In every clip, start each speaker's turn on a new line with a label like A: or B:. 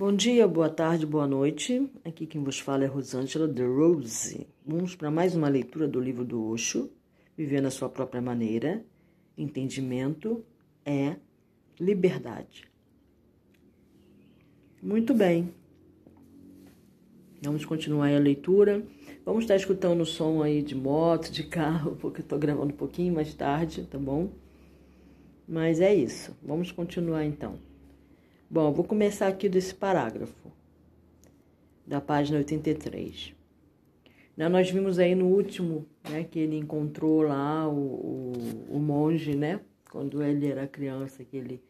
A: Bom dia, boa tarde, boa noite. Aqui quem vos fala é Rosângela de Rose. Vamos para mais uma leitura do livro do Osho, Vivendo a Sua Própria Maneira. Entendimento é liberdade. Muito bem. Vamos continuar a leitura. Vamos estar escutando o som aí de moto, de carro, porque eu estou gravando um pouquinho mais tarde, tá bom? Mas é isso. Vamos continuar então. Bom, vou começar aqui desse parágrafo, da página 83. Né, nós vimos aí no último, né, que ele encontrou lá o, o, o monge, né, quando ele era criança, que ele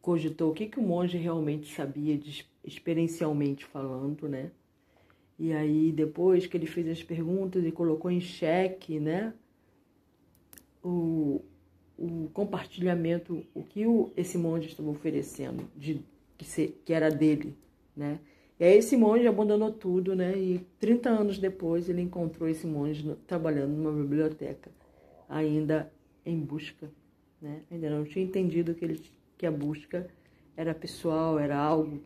A: cogitou o que, que o monge realmente sabia, de, experiencialmente falando, né, e aí depois que ele fez as perguntas e colocou em xeque, né, o, o compartilhamento, o que o, esse monge estava oferecendo, de, que, que era dele, né? E aí esse monge abandonou tudo, né? E 30 anos depois ele encontrou esse monge no, trabalhando numa biblioteca, ainda em busca, né? Ainda não tinha entendido que, ele, que a busca era pessoal, era algo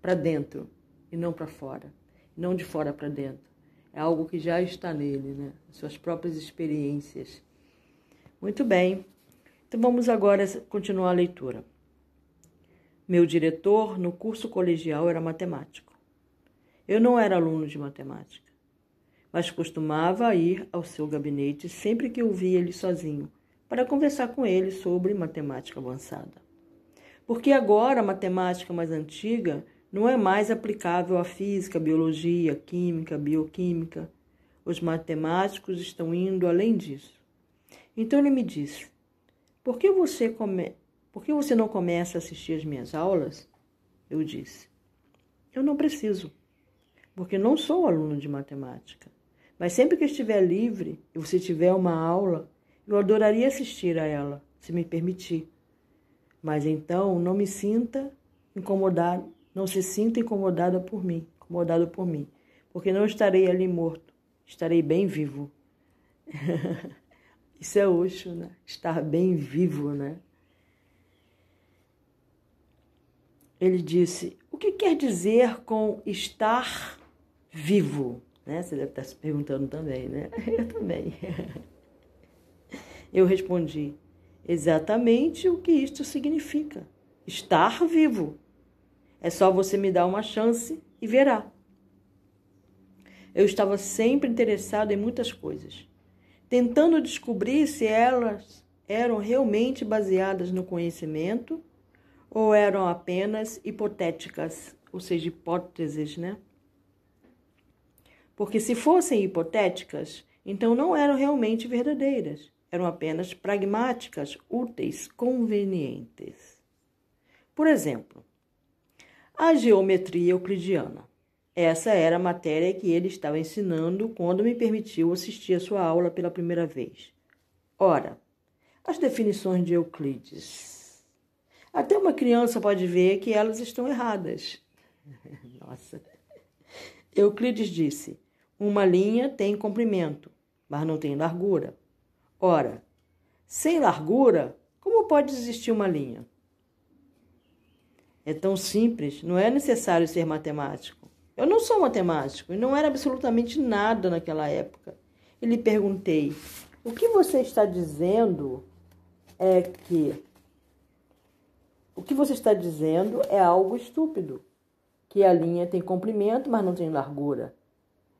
A: para dentro e não para fora, não de fora para dentro. É algo que já está nele, né? Suas próprias experiências muito bem. Então vamos agora continuar a leitura. Meu diretor no curso colegial era matemático. Eu não era aluno de matemática, mas costumava ir ao seu gabinete sempre que eu via ele sozinho, para conversar com ele sobre matemática avançada. Porque agora a matemática mais antiga não é mais aplicável à física, biologia, química, bioquímica. Os matemáticos estão indo além disso. Então ele me disse: Por que você come... Por que você não começa a assistir as minhas aulas? Eu disse: Eu não preciso, porque não sou aluno de matemática. Mas sempre que estiver livre e você tiver uma aula, eu adoraria assistir a ela, se me permitir. Mas então não me sinta incomodado, não se sinta incomodada por mim, incomodado por mim, porque não estarei ali morto, estarei bem vivo. Isso é Osho, né? Estar bem vivo, né? Ele disse: o que quer dizer com estar vivo? Né? Você deve estar se perguntando também, né? Eu também. Eu respondi: exatamente o que isto significa. Estar vivo. É só você me dar uma chance e verá. Eu estava sempre interessado em muitas coisas tentando descobrir se elas eram realmente baseadas no conhecimento ou eram apenas hipotéticas, ou seja, hipóteses, né? Porque se fossem hipotéticas, então não eram realmente verdadeiras, eram apenas pragmáticas, úteis, convenientes. Por exemplo, a geometria euclidiana. Essa era a matéria que ele estava ensinando quando me permitiu assistir a sua aula pela primeira vez. Ora, as definições de Euclides. Até uma criança pode ver que elas estão erradas. Nossa. Euclides disse: uma linha tem comprimento, mas não tem largura. Ora, sem largura, como pode existir uma linha? É tão simples, não é necessário ser matemático. Eu não sou matemático e não era absolutamente nada naquela época. E lhe perguntei: o que você está dizendo é que. O que você está dizendo é algo estúpido. Que a linha tem comprimento, mas não tem largura.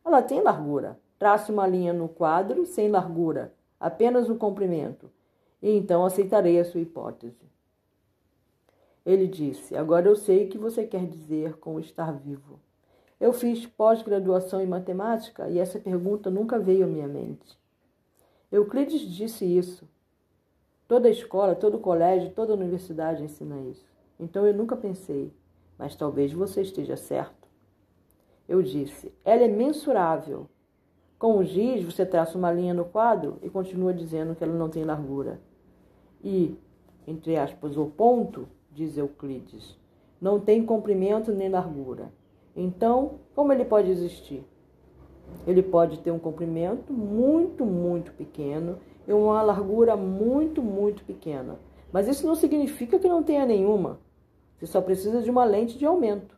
A: Ela tem largura. Trace uma linha no quadro sem largura, apenas o comprimento. E então aceitarei a sua hipótese. Ele disse: Agora eu sei o que você quer dizer com estar vivo. Eu fiz pós-graduação em matemática e essa pergunta nunca veio à minha mente. Euclides disse isso. Toda escola, todo colégio, toda universidade ensina isso. Então eu nunca pensei, mas talvez você esteja certo. Eu disse, ela é mensurável. Com o giz, você traça uma linha no quadro e continua dizendo que ela não tem largura. E, entre aspas, o ponto, diz Euclides, não tem comprimento nem largura. Então, como ele pode existir? Ele pode ter um comprimento muito, muito pequeno e uma largura muito, muito pequena. Mas isso não significa que não tenha nenhuma. Você só precisa de uma lente de aumento.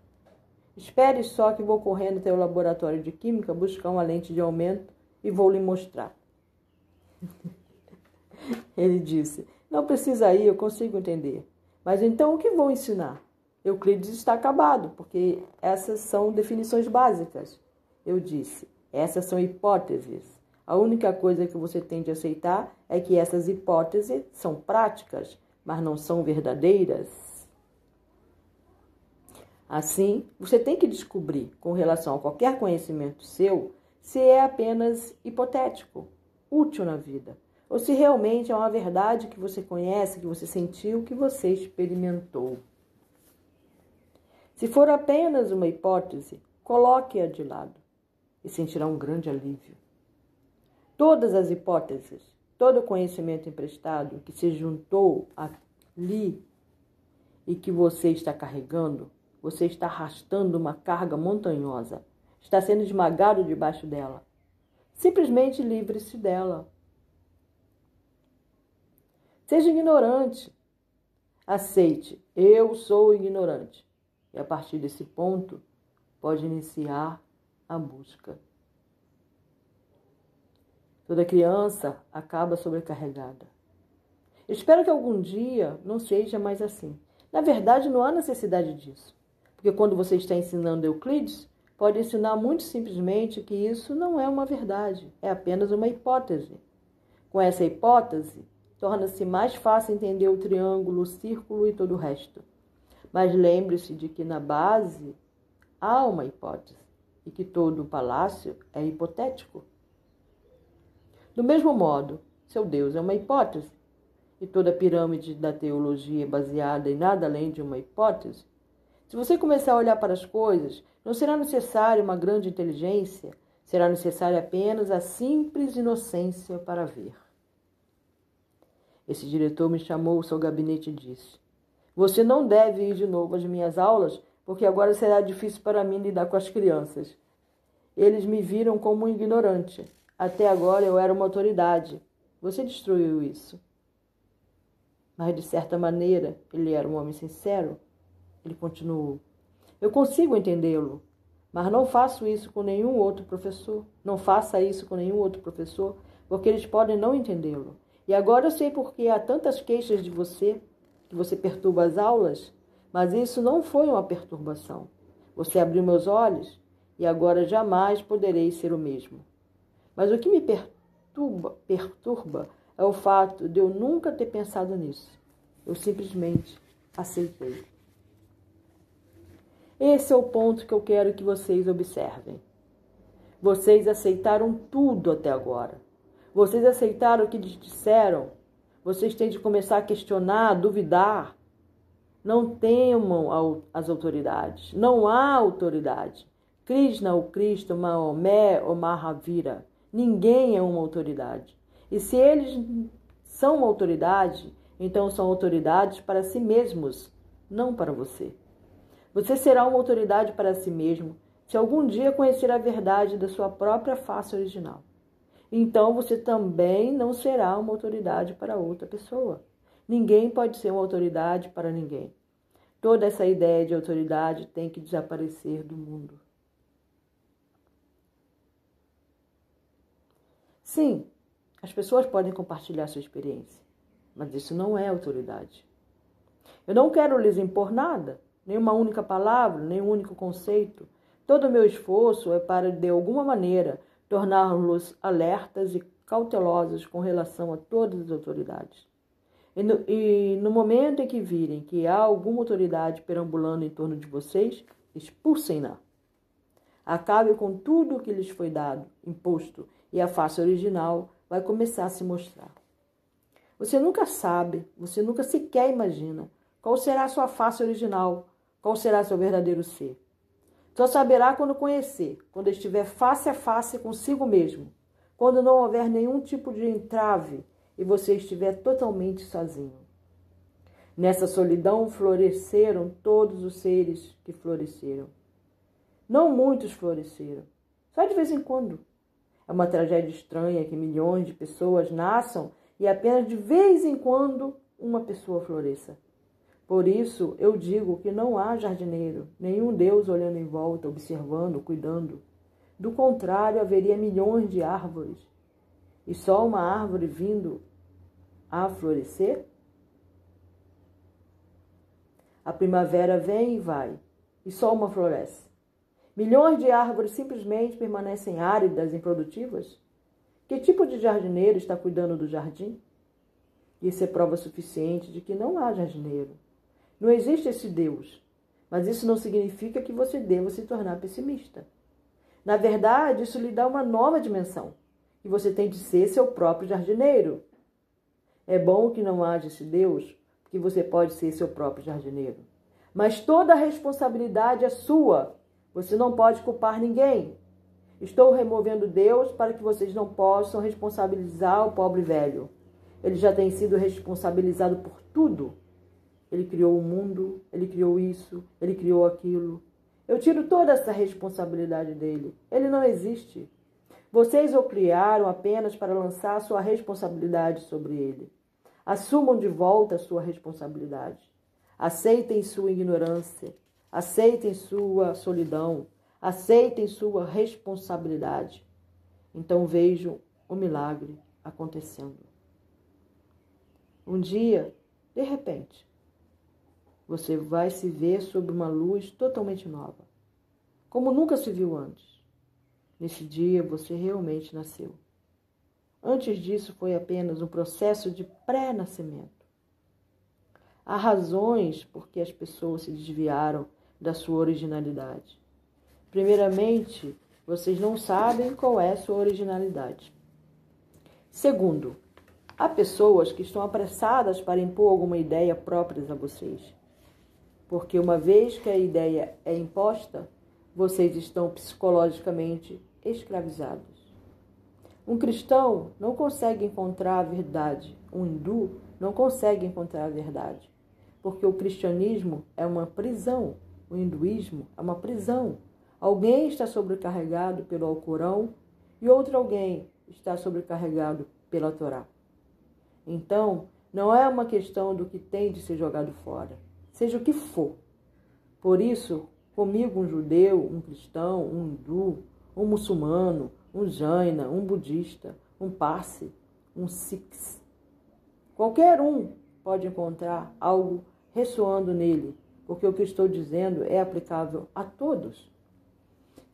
A: Espere só que vou correndo até o laboratório de química buscar uma lente de aumento e vou lhe mostrar. Ele disse: Não precisa ir, eu consigo entender. Mas então o que vou ensinar? Euclides está acabado, porque essas são definições básicas. Eu disse: Essas são hipóteses. A única coisa que você tem de aceitar é que essas hipóteses são práticas, mas não são verdadeiras. Assim, você tem que descobrir, com relação a qualquer conhecimento seu, se é apenas hipotético, útil na vida, ou se realmente é uma verdade que você conhece, que você sentiu, que você experimentou. Se for apenas uma hipótese, coloque-a de lado e sentirá um grande alívio. Todas as hipóteses, todo o conhecimento emprestado que se juntou ali e que você está carregando, você está arrastando uma carga montanhosa. Está sendo esmagado debaixo dela. Simplesmente livre-se dela. Seja ignorante. Aceite, eu sou ignorante. E a partir desse ponto, pode iniciar a busca. Toda criança acaba sobrecarregada. Espero que algum dia não seja mais assim. Na verdade, não há necessidade disso. Porque quando você está ensinando Euclides, pode ensinar muito simplesmente que isso não é uma verdade, é apenas uma hipótese. Com essa hipótese, torna-se mais fácil entender o triângulo, o círculo e todo o resto. Mas lembre-se de que na base há uma hipótese e que todo o palácio é hipotético. Do mesmo modo, seu Deus é uma hipótese e toda a pirâmide da teologia é baseada em nada além de uma hipótese, se você começar a olhar para as coisas, não será necessário uma grande inteligência, será necessária apenas a simples inocência para ver. Esse diretor me chamou ao seu gabinete e disse: Você não deve ir de novo às minhas aulas, porque agora será difícil para mim lidar com as crianças. Eles me viram como um ignorante. Até agora eu era uma autoridade. Você destruiu isso. Mas, de certa maneira, ele era um homem sincero ele continuou. Eu consigo entendê-lo, mas não faço isso com nenhum outro professor. Não faça isso com nenhum outro professor, porque eles podem não entendê-lo. E agora eu sei por que há tantas queixas de você, que você perturba as aulas, mas isso não foi uma perturbação. Você abriu meus olhos e agora jamais poderei ser o mesmo. Mas o que me perturba, perturba é o fato de eu nunca ter pensado nisso. Eu simplesmente aceitei. Esse é o ponto que eu quero que vocês observem. Vocês aceitaram tudo até agora. Vocês aceitaram o que lhes disseram. Vocês têm de começar a questionar, a duvidar. Não temam as autoridades. Não há autoridade. Krishna, o Cristo, Maomé ou Mahavira. Ninguém é uma autoridade. E se eles são uma autoridade, então são autoridades para si mesmos, não para você. Você será uma autoridade para si mesmo se algum dia conhecer a verdade da sua própria face original. Então você também não será uma autoridade para outra pessoa. Ninguém pode ser uma autoridade para ninguém. Toda essa ideia de autoridade tem que desaparecer do mundo. Sim, as pessoas podem compartilhar sua experiência, mas isso não é autoridade. Eu não quero lhes impor nada, nem uma única palavra, nem um único conceito. Todo o meu esforço é para, de alguma maneira, torná-los alertas e cautelosos com relação a todas as autoridades. E no, e no, momento em que virem que há alguma autoridade perambulando em torno de vocês, expulsem-na. Acabe com tudo o que lhes foi dado, imposto, e a face original vai começar a se mostrar. Você nunca sabe, você nunca sequer imagina qual será a sua face original, qual será seu verdadeiro ser? Só saberá quando conhecer, quando estiver face a face consigo mesmo, quando não houver nenhum tipo de entrave e você estiver totalmente sozinho. Nessa solidão floresceram todos os seres que floresceram. Não muitos floresceram, só de vez em quando. É uma tragédia estranha que milhões de pessoas nasçam e apenas de vez em quando uma pessoa floresça. Por isso eu digo que não há jardineiro, nenhum Deus olhando em volta, observando, cuidando. Do contrário, haveria milhões de árvores. E só uma árvore vindo a florescer? A primavera vem e vai, e só uma floresce. Milhões de árvores simplesmente permanecem áridas improdutivas? Que tipo de jardineiro está cuidando do jardim? Isso é prova suficiente de que não há jardineiro. Não existe esse Deus. Mas isso não significa que você deva se tornar pessimista. Na verdade, isso lhe dá uma nova dimensão. E você tem de ser seu próprio jardineiro. É bom que não haja esse Deus, porque você pode ser seu próprio jardineiro. Mas toda a responsabilidade é sua. Você não pode culpar ninguém. Estou removendo Deus para que vocês não possam responsabilizar o pobre velho. Ele já tem sido responsabilizado por tudo. Ele criou o mundo, ele criou isso, ele criou aquilo. Eu tiro toda essa responsabilidade dele. Ele não existe. Vocês o criaram apenas para lançar sua responsabilidade sobre ele. Assumam de volta a sua responsabilidade. Aceitem sua ignorância. Aceitem sua solidão. Aceitem sua responsabilidade. Então vejam o milagre acontecendo. Um dia, de repente, você vai se ver sob uma luz totalmente nova, como nunca se viu antes. Nesse dia você realmente nasceu. Antes disso foi apenas um processo de pré-nascimento. Há razões por que as pessoas se desviaram da sua originalidade. Primeiramente, vocês não sabem qual é a sua originalidade. Segundo, há pessoas que estão apressadas para impor alguma ideia própria a vocês porque uma vez que a ideia é imposta, vocês estão psicologicamente escravizados. Um cristão não consegue encontrar a verdade, um hindu não consegue encontrar a verdade, porque o cristianismo é uma prisão, o hinduísmo é uma prisão. Alguém está sobrecarregado pelo Alcorão e outro alguém está sobrecarregado pela Torá. Então, não é uma questão do que tem de ser jogado fora seja o que for. Por isso, comigo um judeu, um cristão, um hindu, um muçulmano, um jaina, um budista, um parsi, um sikhs. Qualquer um pode encontrar algo ressoando nele, porque o que estou dizendo é aplicável a todos.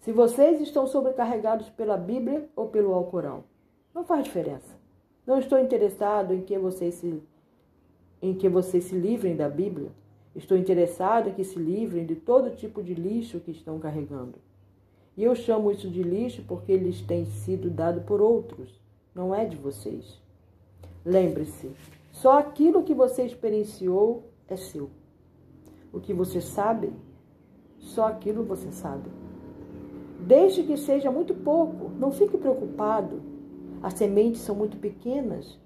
A: Se vocês estão sobrecarregados pela Bíblia ou pelo Alcorão, não faz diferença. Não estou interessado em que vocês se, em que vocês se livrem da Bíblia Estou interessado que se livrem de todo tipo de lixo que estão carregando. E eu chamo isso de lixo porque lhes tem sido dado por outros, não é de vocês. Lembre-se, só aquilo que você experienciou é seu. O que você sabe, só aquilo você sabe. Desde que seja muito pouco, não fique preocupado. As sementes são muito pequenas,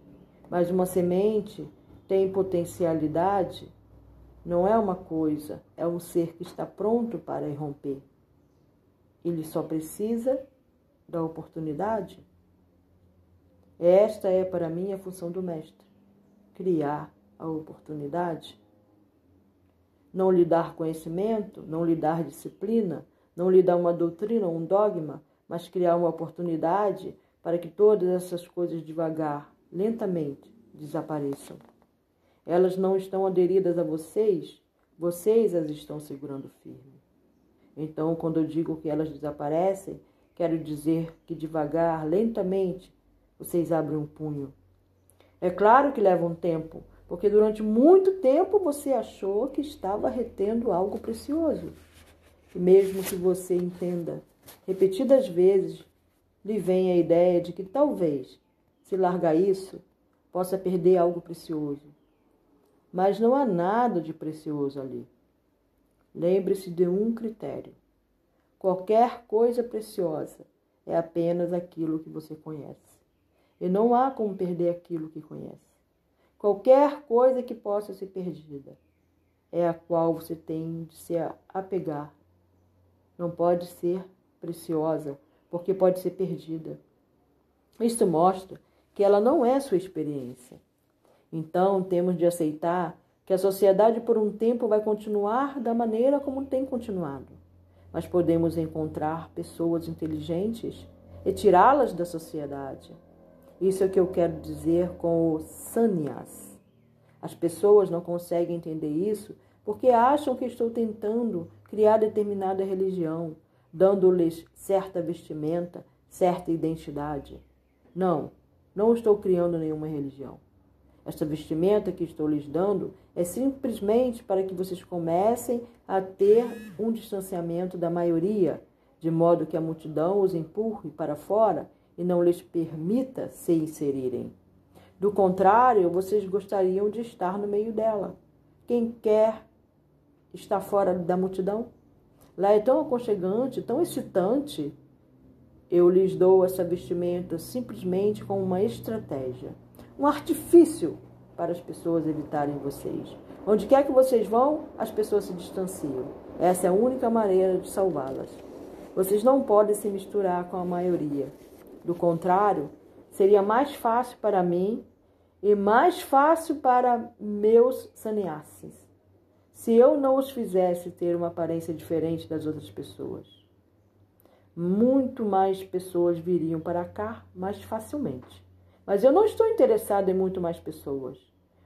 A: mas uma semente tem potencialidade não é uma coisa, é um ser que está pronto para irromper. Ele só precisa da oportunidade. Esta é para mim a função do mestre: criar a oportunidade. Não lhe dar conhecimento, não lhe dar disciplina, não lhe dar uma doutrina ou um dogma, mas criar uma oportunidade para que todas essas coisas devagar, lentamente, desapareçam. Elas não estão aderidas a vocês, vocês as estão segurando firme. Então, quando eu digo que elas desaparecem, quero dizer que devagar, lentamente, vocês abrem um punho. É claro que leva um tempo, porque durante muito tempo você achou que estava retendo algo precioso. E mesmo que você entenda, repetidas vezes, lhe vem a ideia de que talvez, se largar isso, possa perder algo precioso mas não há nada de precioso ali. Lembre-se de um critério: qualquer coisa preciosa é apenas aquilo que você conhece. E não há como perder aquilo que conhece. Qualquer coisa que possa ser perdida é a qual você tem de se apegar. Não pode ser preciosa, porque pode ser perdida. Isso mostra que ela não é sua experiência. Então, temos de aceitar que a sociedade por um tempo vai continuar da maneira como tem continuado, mas podemos encontrar pessoas inteligentes e tirá-las da sociedade. Isso é o que eu quero dizer com o sannyas. As pessoas não conseguem entender isso porque acham que estou tentando criar determinada religião, dando-lhes certa vestimenta, certa identidade. Não, não estou criando nenhuma religião. Esta vestimenta que estou lhes dando é simplesmente para que vocês comecem a ter um distanciamento da maioria, de modo que a multidão os empurre para fora e não lhes permita se inserirem. Do contrário, vocês gostariam de estar no meio dela. Quem quer estar fora da multidão? Lá é tão aconchegante, tão excitante. Eu lhes dou essa vestimenta simplesmente como uma estratégia um artifício para as pessoas evitarem vocês. Onde quer que vocês vão, as pessoas se distanciam. Essa é a única maneira de salvá-las. Vocês não podem se misturar com a maioria. Do contrário, seria mais fácil para mim e mais fácil para meus sannyasis se eu não os fizesse ter uma aparência diferente das outras pessoas. Muito mais pessoas viriam para cá mais facilmente. Mas eu não estou interessado em muito mais pessoas.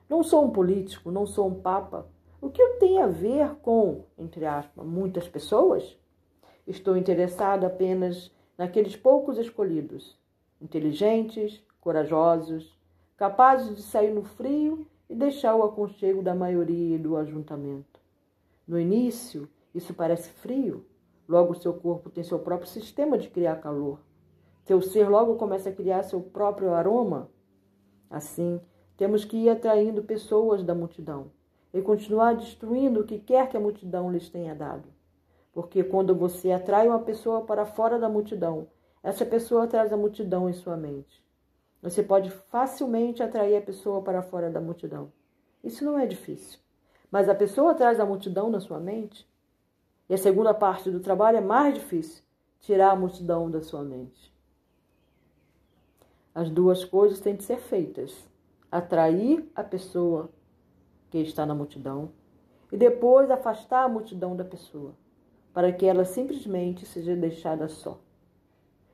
A: Não sou um político, não sou um papa. O que eu tenho a ver com, entre aspas, muitas pessoas? Estou interessado apenas naqueles poucos escolhidos, inteligentes, corajosos, capazes de sair no frio e deixar o aconchego da maioria e do ajuntamento. No início, isso parece frio, logo seu corpo tem seu próprio sistema de criar calor. Seu ser logo começa a criar seu próprio aroma. Assim, temos que ir atraindo pessoas da multidão e continuar destruindo o que quer que a multidão lhes tenha dado. Porque quando você atrai uma pessoa para fora da multidão, essa pessoa traz a multidão em sua mente. Você pode facilmente atrair a pessoa para fora da multidão. Isso não é difícil. Mas a pessoa traz a multidão na sua mente. E a segunda parte do trabalho é mais difícil tirar a multidão da sua mente. As duas coisas têm de ser feitas: atrair a pessoa que está na multidão e depois afastar a multidão da pessoa, para que ela simplesmente seja deixada só.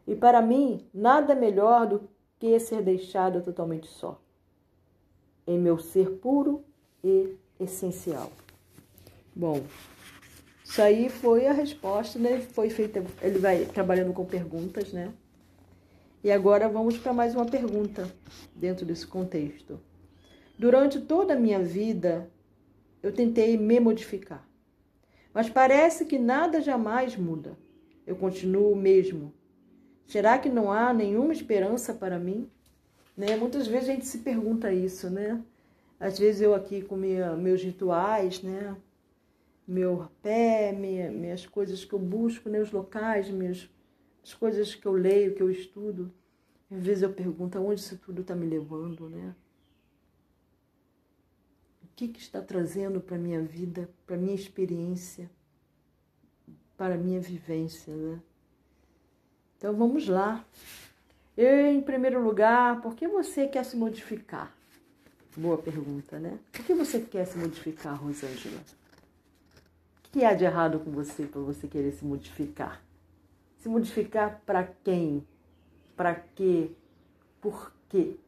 A: E para mim, nada melhor do que ser deixada totalmente só, em meu ser puro e essencial. Bom, isso aí foi a resposta, né? Foi feita, ele vai trabalhando com perguntas, né? E agora vamos para mais uma pergunta dentro desse contexto. Durante toda a minha vida, eu tentei me modificar. Mas parece que nada jamais muda. Eu continuo o mesmo. Será que não há nenhuma esperança para mim? Né? Muitas vezes a gente se pergunta isso, né? Às vezes eu aqui com minha, meus rituais, né? Meu pé, minha, minhas coisas que eu busco, né? os locais, meus as coisas que eu leio, que eu estudo, às vezes eu pergunto aonde isso tudo está me levando, né? O que, que está trazendo para a minha vida, para a minha experiência, para a minha vivência, né? Então vamos lá. Eu, em primeiro lugar, por que você quer se modificar? Boa pergunta, né? Por que você quer se modificar, Rosângela? O que há de errado com você para você querer se modificar? Se modificar para quem? Para quê? Por quê?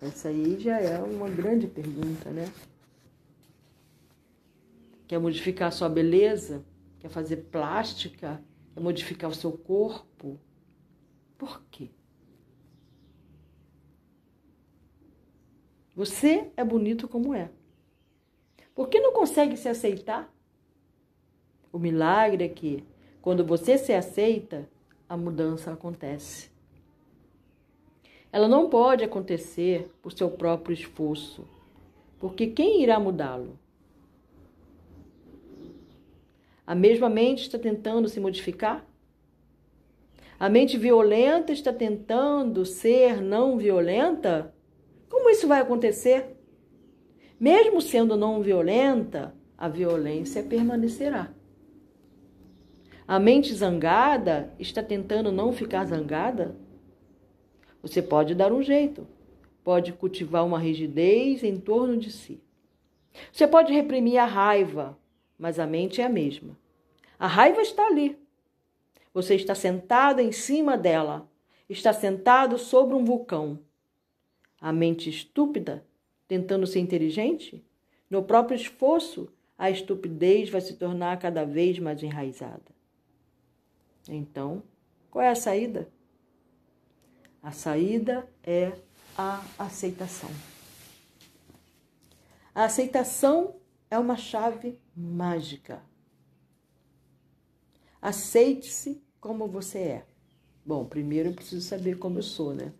A: Essa aí já é uma grande pergunta, né? Quer modificar a sua beleza? Quer fazer plástica? Quer modificar o seu corpo? Por quê? Você é bonito como é. Por que não consegue se aceitar? O milagre é que quando você se aceita, a mudança acontece. Ela não pode acontecer por seu próprio esforço, porque quem irá mudá-lo? A mesma mente está tentando se modificar? A mente violenta está tentando ser não violenta? Como isso vai acontecer? Mesmo sendo não violenta, a violência permanecerá. A mente zangada está tentando não ficar zangada? Você pode dar um jeito, pode cultivar uma rigidez em torno de si. Você pode reprimir a raiva, mas a mente é a mesma. A raiva está ali. Você está sentado em cima dela, está sentado sobre um vulcão. A mente estúpida, tentando ser inteligente, no próprio esforço, a estupidez vai se tornar cada vez mais enraizada. Então, qual é a saída? A saída é a aceitação. A aceitação é uma chave mágica. Aceite-se como você é. Bom, primeiro eu preciso saber como eu sou, né?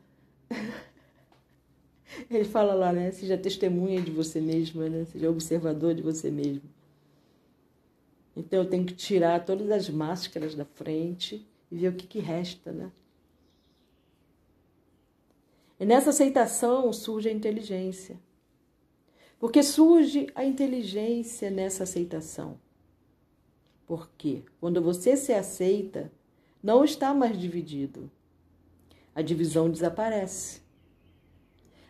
A: Ele fala lá, né? Seja testemunha de você mesma, né? Seja observador de você mesmo. Então eu tenho que tirar todas as máscaras da frente e ver o que, que resta, né? E nessa aceitação surge a inteligência. Porque surge a inteligência nessa aceitação. Porque quando você se aceita, não está mais dividido. A divisão desaparece.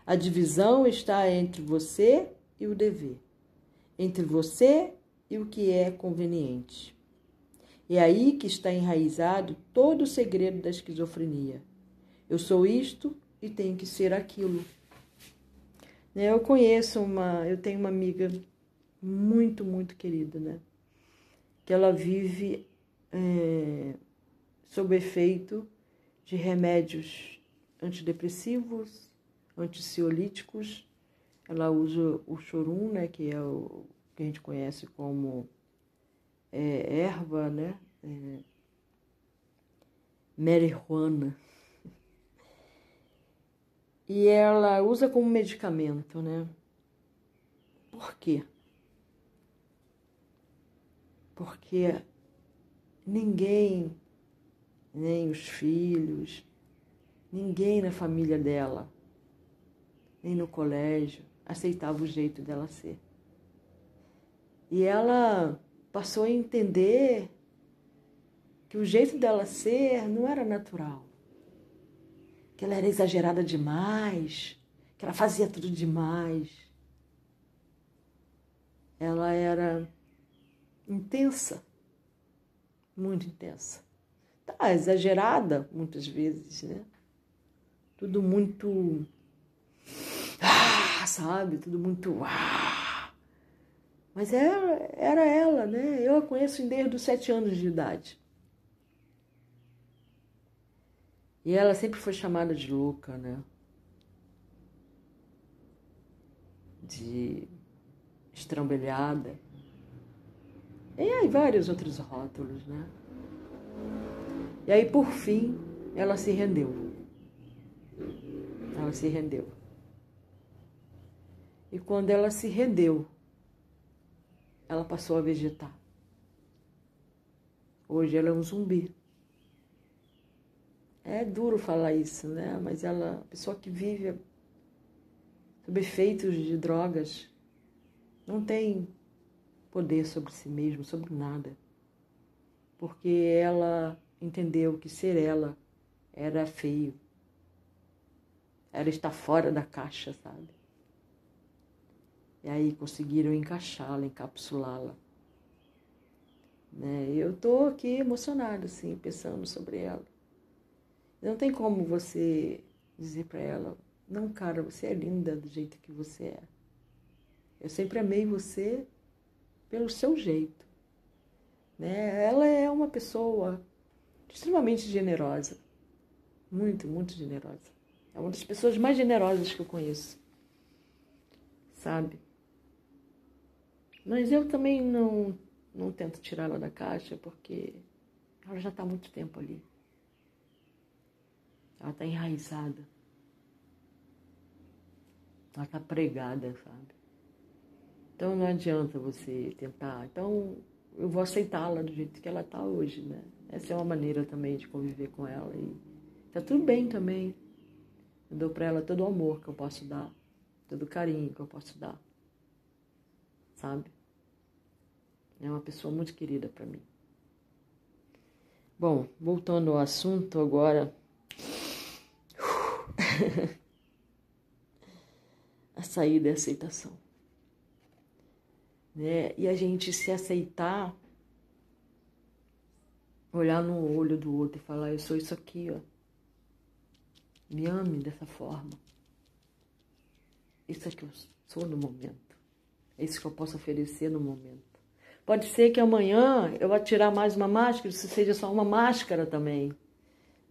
A: A divisão está entre você e o dever, entre você e o que é conveniente. É aí que está enraizado todo o segredo da esquizofrenia. Eu sou isto e tenho que ser aquilo. Né, eu conheço uma, eu tenho uma amiga muito, muito querida, né? Que ela vive é, sob efeito de remédios antidepressivos, anticiolíticos. Ela usa o chorum, né? Que é o que a gente conhece como é, erva, né? É, marihuana. E ela usa como medicamento, né? Por quê? Porque ninguém, nem os filhos, ninguém na família dela, nem no colégio, aceitava o jeito dela ser. E ela passou a entender que o jeito dela ser não era natural. Que ela era exagerada demais, que ela fazia tudo demais. Ela era intensa, muito intensa. Tá exagerada muitas vezes, né? Tudo muito. Ah, sabe? Tudo muito. Ah, mas era, era ela, né? Eu a conheço desde os sete anos de idade. E ela sempre foi chamada de louca, né? De estrambelhada. E aí vários outros rótulos, né? E aí, por fim, ela se rendeu. Ela se rendeu. E quando ela se rendeu, ela passou a vegetar. Hoje ela é um zumbi. É duro falar isso, né? Mas ela, pessoa que vive sob efeitos de drogas, não tem poder sobre si mesma, sobre nada. Porque ela entendeu que ser ela era feio. Era estar fora da caixa, sabe? E aí conseguiram encaixá-la, encapsulá-la. Né? Eu estou aqui emocionada, assim, pensando sobre ela. Não tem como você dizer para ela, não, cara, você é linda do jeito que você é. Eu sempre amei você pelo seu jeito. Né? Ela é uma pessoa extremamente generosa. Muito, muito generosa. É uma das pessoas mais generosas que eu conheço. Sabe? Mas eu também não, não tento tirá-la da caixa porque ela já está há muito tempo ali. Ela está enraizada. Ela está pregada, sabe? Então não adianta você tentar. Então eu vou aceitá-la do jeito que ela está hoje, né? Essa é uma maneira também de conviver com ela. E tá tudo bem também. Eu dou para ela todo o amor que eu posso dar, todo o carinho que eu posso dar, sabe? É uma pessoa muito querida para mim. Bom, voltando ao assunto agora. a saída é a aceitação. né? E a gente se aceitar, olhar no olho do outro e falar: Eu sou isso aqui, ó. Me ame dessa forma. Isso é que eu sou no momento. É isso que eu posso oferecer no momento. Pode ser que amanhã eu vá tirar mais uma máscara, isso seja só uma máscara também.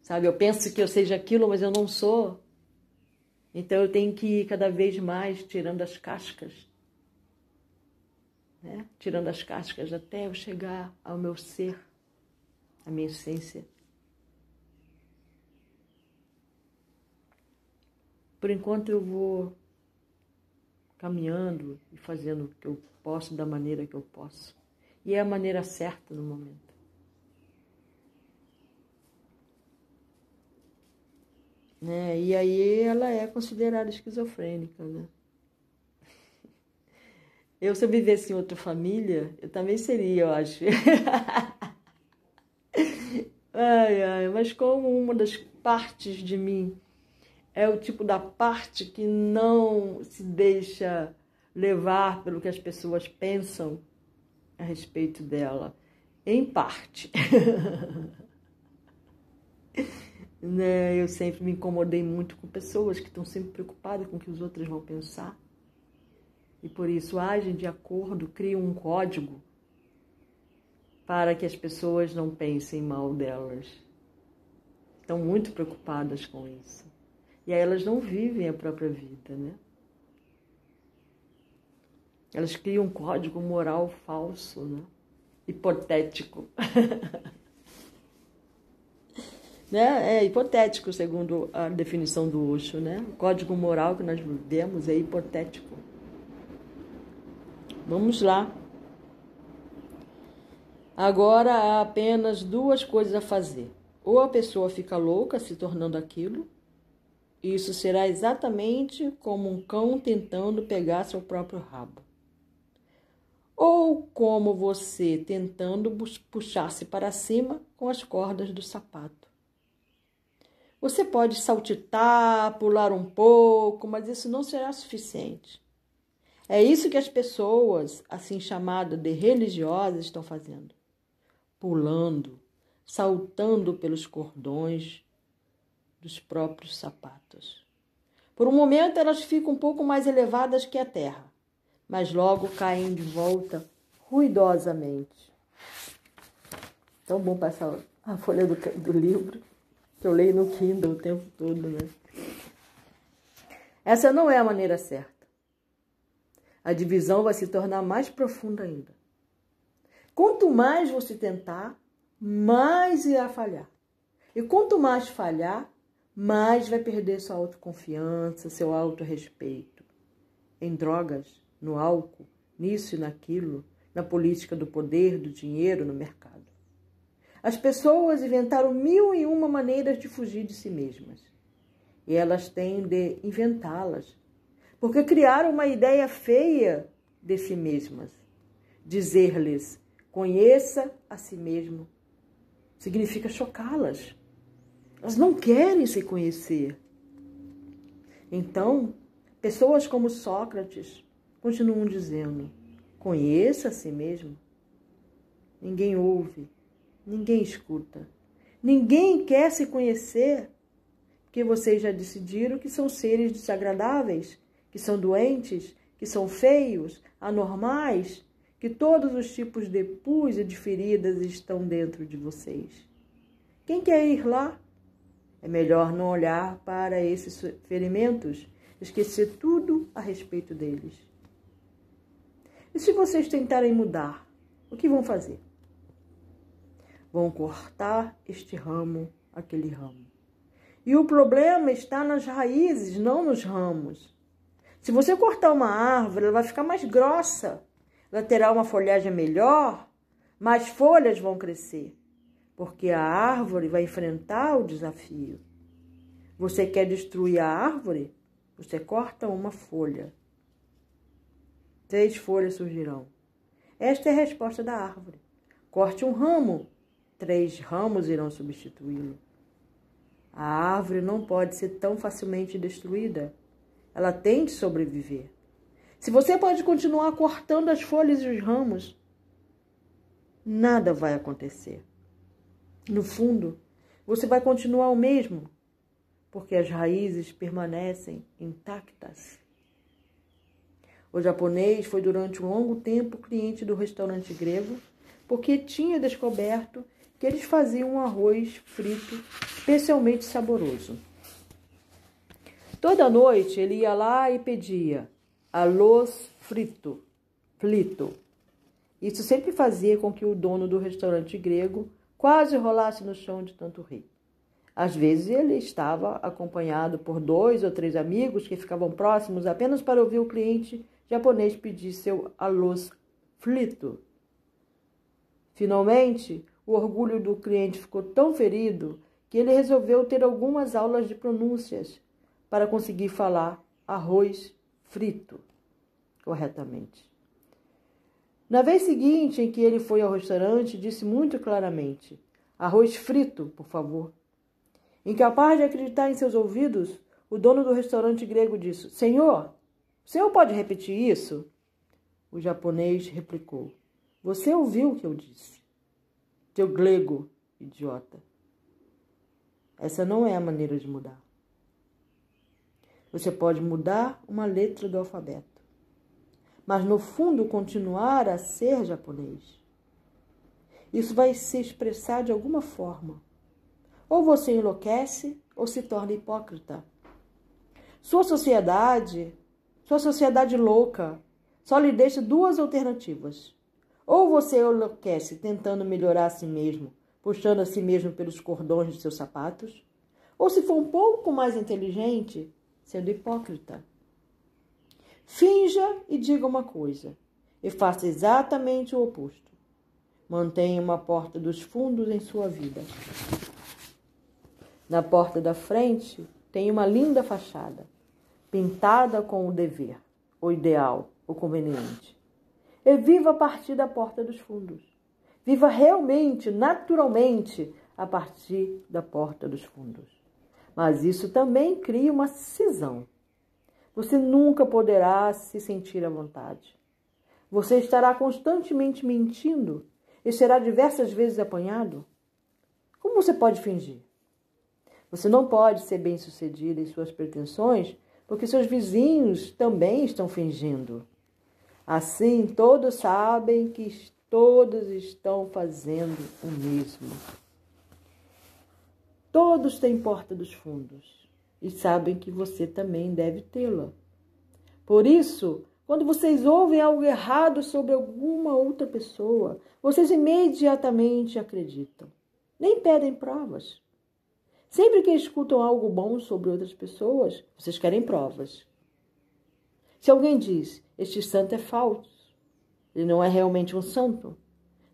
A: Sabe, eu penso que eu seja aquilo, mas eu não sou. Então eu tenho que ir cada vez mais tirando as cascas. Né? Tirando as cascas até eu chegar ao meu ser, à minha essência. Por enquanto eu vou caminhando e fazendo o que eu posso da maneira que eu posso. E é a maneira certa no momento. Né? E aí ela é considerada esquizofrênica, né? Eu, se eu vivesse em outra família, eu também seria, eu acho. ai, ai, mas como uma das partes de mim é o tipo da parte que não se deixa levar pelo que as pessoas pensam a respeito dela, em parte. né? Eu sempre me incomodei muito com pessoas que estão sempre preocupadas com o que os outros vão pensar. E por isso agem de acordo, criam um código para que as pessoas não pensem mal delas. Estão muito preocupadas com isso. E aí elas não vivem a própria vida, né? Elas criam um código moral falso, né? Hipotético. né? É hipotético, segundo a definição do Osho, né? O código moral que nós vivemos é hipotético. Vamos lá. Agora há apenas duas coisas a fazer. Ou a pessoa fica louca se tornando aquilo, e isso será exatamente como um cão tentando pegar seu próprio rabo. Ou como você tentando puxar-se para cima com as cordas do sapato. Você pode saltitar, pular um pouco, mas isso não será suficiente. É isso que as pessoas, assim chamadas de religiosas, estão fazendo. Pulando, saltando pelos cordões dos próprios sapatos. Por um momento elas ficam um pouco mais elevadas que a terra, mas logo caem de volta ruidosamente. Tão bom passar a folha do, do livro que eu leio no Kindle o tempo todo, né? Essa não é a maneira certa. A divisão vai se tornar mais profunda ainda. Quanto mais você tentar, mais irá falhar. E quanto mais falhar, mais vai perder sua autoconfiança, seu autorrespeito. Em drogas, no álcool, nisso e naquilo, na política do poder, do dinheiro, no mercado. As pessoas inventaram mil e uma maneiras de fugir de si mesmas. E elas têm de inventá-las. Porque criaram uma ideia feia de si mesmas. Dizer-lhes, conheça a si mesmo, significa chocá-las. Elas não querem se conhecer. Então, pessoas como Sócrates continuam dizendo: conheça a si mesmo. Ninguém ouve, Ninguém escuta. Ninguém quer se conhecer, porque vocês já decidiram que são seres desagradáveis, que são doentes, que são feios, anormais, que todos os tipos de pus e de feridas estão dentro de vocês. Quem quer ir lá? É melhor não olhar para esses ferimentos, esquecer tudo a respeito deles. E se vocês tentarem mudar, o que vão fazer? Vão cortar este ramo, aquele ramo. E o problema está nas raízes, não nos ramos. Se você cortar uma árvore, ela vai ficar mais grossa, ela terá uma folhagem melhor, mais folhas vão crescer, porque a árvore vai enfrentar o desafio. Você quer destruir a árvore? Você corta uma folha. Três folhas surgirão. Esta é a resposta da árvore. Corte um ramo, três ramos irão substituí-lo. A árvore não pode ser tão facilmente destruída. Ela tem de sobreviver. Se você pode continuar cortando as folhas e os ramos, nada vai acontecer. No fundo, você vai continuar o mesmo, porque as raízes permanecem intactas. O japonês foi durante um longo tempo cliente do restaurante grego, porque tinha descoberto que eles faziam um arroz frito especialmente saboroso. Toda noite ele ia lá e pedia arroz frito, frito. Isso sempre fazia com que o dono do restaurante grego quase rolasse no chão de tanto rir. Às vezes ele estava acompanhado por dois ou três amigos que ficavam próximos apenas para ouvir o cliente japonês pedir seu arroz frito. Finalmente, o orgulho do cliente ficou tão ferido que ele resolveu ter algumas aulas de pronúncias para conseguir falar arroz frito corretamente. Na vez seguinte em que ele foi ao restaurante, disse muito claramente: Arroz frito, por favor. Incapaz de acreditar em seus ouvidos, o dono do restaurante grego disse: Senhor, o senhor pode repetir isso? O japonês replicou: Você ouviu o que eu disse. Teu grego, idiota. Essa não é a maneira de mudar. Você pode mudar uma letra do alfabeto mas no fundo continuar a ser japonês. Isso vai se expressar de alguma forma. Ou você enlouquece ou se torna hipócrita. Sua sociedade, sua sociedade louca, só lhe deixa duas alternativas. Ou você enlouquece tentando melhorar a si mesmo, puxando a si mesmo pelos cordões de seus sapatos, ou se for um pouco mais inteligente, sendo hipócrita. Finja e diga uma coisa, e faça exatamente o oposto. Mantenha uma porta dos fundos em sua vida. Na porta da frente tem uma linda fachada, pintada com o dever, o ideal, o conveniente. E viva a partir da porta dos fundos. Viva realmente, naturalmente, a partir da porta dos fundos. Mas isso também cria uma cisão você nunca poderá se sentir à vontade. Você estará constantemente mentindo e será diversas vezes apanhado. Como você pode fingir? Você não pode ser bem-sucedido em suas pretensões porque seus vizinhos também estão fingindo. Assim, todos sabem que todos estão fazendo o mesmo. Todos têm porta dos fundos e sabem que você também deve tê-la. Por isso, quando vocês ouvem algo errado sobre alguma outra pessoa, vocês imediatamente acreditam. Nem pedem provas. Sempre que escutam algo bom sobre outras pessoas, vocês querem provas. Se alguém diz, este santo é falso, ele não é realmente um santo.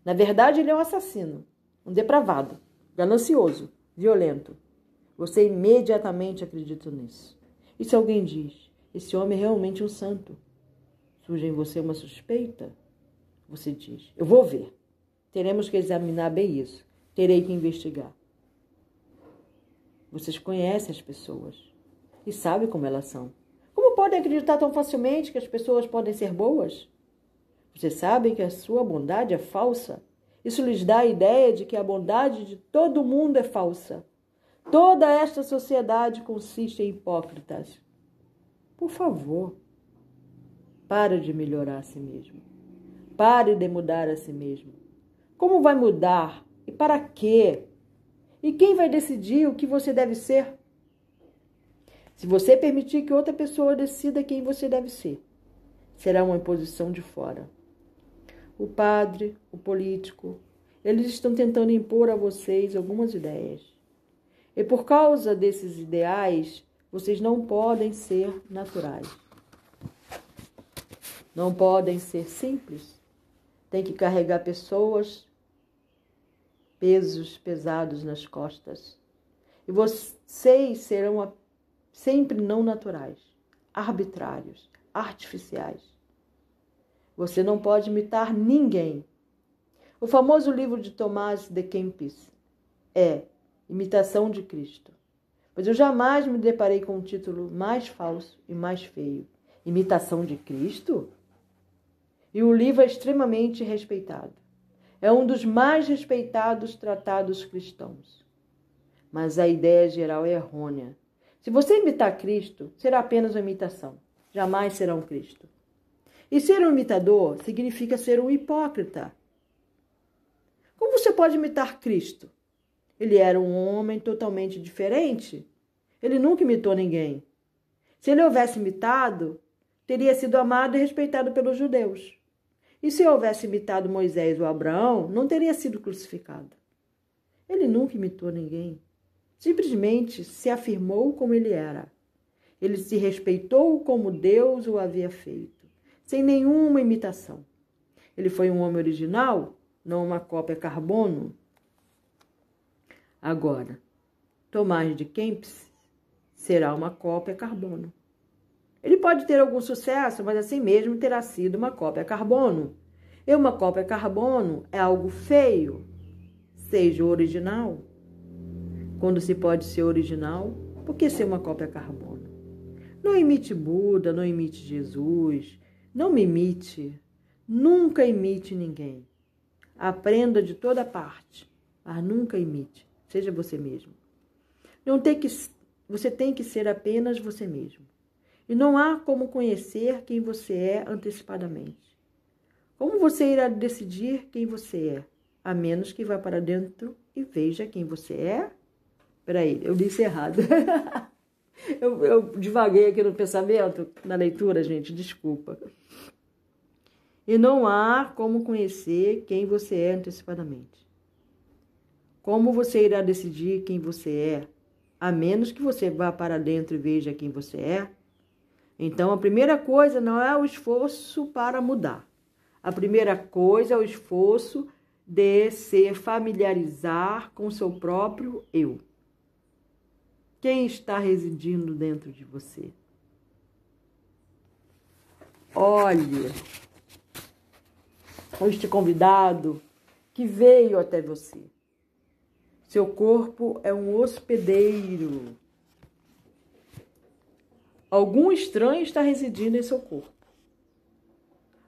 A: Na verdade, ele é um assassino, um depravado, ganancioso, violento. Você imediatamente acredita nisso. E se alguém diz, esse homem é realmente um santo, surge em você uma suspeita, você diz, eu vou ver. Teremos que examinar bem isso. Terei que investigar. Vocês conhecem as pessoas e sabem como elas são. Como podem acreditar tão facilmente que as pessoas podem ser boas? Vocês sabem que a sua bondade é falsa. Isso lhes dá a ideia de que a bondade de todo mundo é falsa. Toda esta sociedade consiste em hipócritas. Por favor, pare de melhorar a si mesmo. Pare de mudar a si mesmo. Como vai mudar? E para quê? E quem vai decidir o que você deve ser? Se você permitir que outra pessoa decida quem você deve ser, será uma imposição de fora. O padre, o político, eles estão tentando impor a vocês algumas ideias. E por causa desses ideais, vocês não podem ser naturais. Não podem ser simples. Tem que carregar pessoas, pesos pesados nas costas. E vocês serão sempre não naturais, arbitrários, artificiais. Você não pode imitar ninguém. O famoso livro de Tomás de Kempis é Imitação de Cristo. Pois eu jamais me deparei com um título mais falso e mais feio. imitação de Cristo? E o livro é extremamente respeitado. É um dos mais respeitados tratados cristãos. Mas a ideia geral é errônea. Se você imitar Cristo, será apenas uma imitação. Jamais será um Cristo. E ser um imitador significa ser um hipócrita. Como você pode imitar Cristo? Ele era um homem totalmente diferente. Ele nunca imitou ninguém. Se ele houvesse imitado, teria sido amado e respeitado pelos judeus. E se houvesse imitado Moisés ou Abraão, não teria sido crucificado. Ele nunca imitou ninguém. Simplesmente se afirmou como ele era. Ele se respeitou como Deus o havia feito, sem nenhuma imitação. Ele foi um homem original, não uma cópia carbono. Agora, Tomás de Kempis será uma cópia carbono. Ele pode ter algum sucesso, mas assim mesmo terá sido uma cópia carbono. E uma cópia carbono é algo feio, seja original. Quando se pode ser original, por que ser uma cópia carbono? Não imite Buda, não imite Jesus, não me imite, nunca imite ninguém. Aprenda de toda parte, mas nunca imite, seja você mesmo. Não tem que você tem que ser apenas você mesmo. E não há como conhecer quem você é antecipadamente. Como você irá decidir quem você é? A menos que vá para dentro e veja quem você é? Peraí, eu disse errado. eu, eu divaguei aqui no pensamento, na leitura, gente, desculpa. E não há como conhecer quem você é antecipadamente. Como você irá decidir quem você é a menos que você vá para dentro e veja quem você é. Então, a primeira coisa não é o esforço para mudar. A primeira coisa é o esforço de se familiarizar com seu próprio eu. Quem está residindo dentro de você? Olhe este convidado que veio até você. Seu corpo é um hospedeiro. Algum estranho está residindo em seu corpo.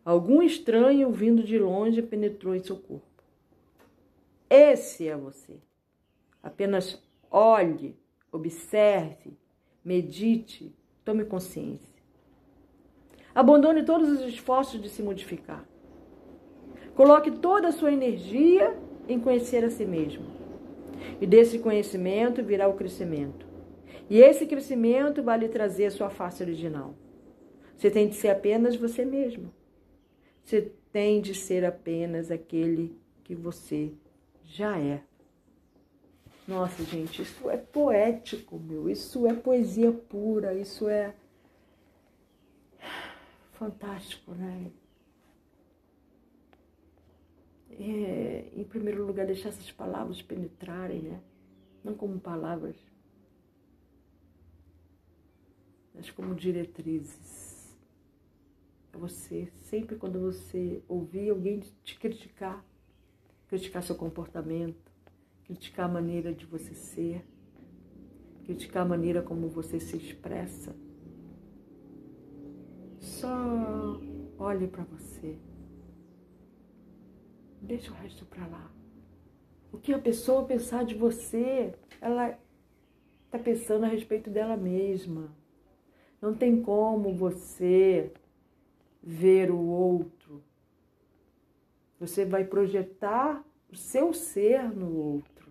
A: Algum estranho vindo de longe penetrou em seu corpo. Esse é você. Apenas olhe, observe, medite, tome consciência. Abandone todos os esforços de se modificar. Coloque toda a sua energia em conhecer a si mesmo. E desse conhecimento virá o crescimento. E esse crescimento vai lhe trazer a sua face original. Você tem de ser apenas você mesmo. Você tem de ser apenas aquele que você já é. Nossa, gente, isso é poético, meu. Isso é poesia pura. Isso é fantástico, né? é, em primeiro lugar, deixar essas palavras penetrarem, né? Não como palavras, mas como diretrizes. É você, sempre quando você ouvir alguém te criticar, criticar seu comportamento, criticar a maneira de você ser, criticar a maneira como você se expressa, só olhe para você. Deixa o resto para lá. O que a pessoa pensar de você, ela está pensando a respeito dela mesma. Não tem como você ver o outro. Você vai projetar o seu ser no outro.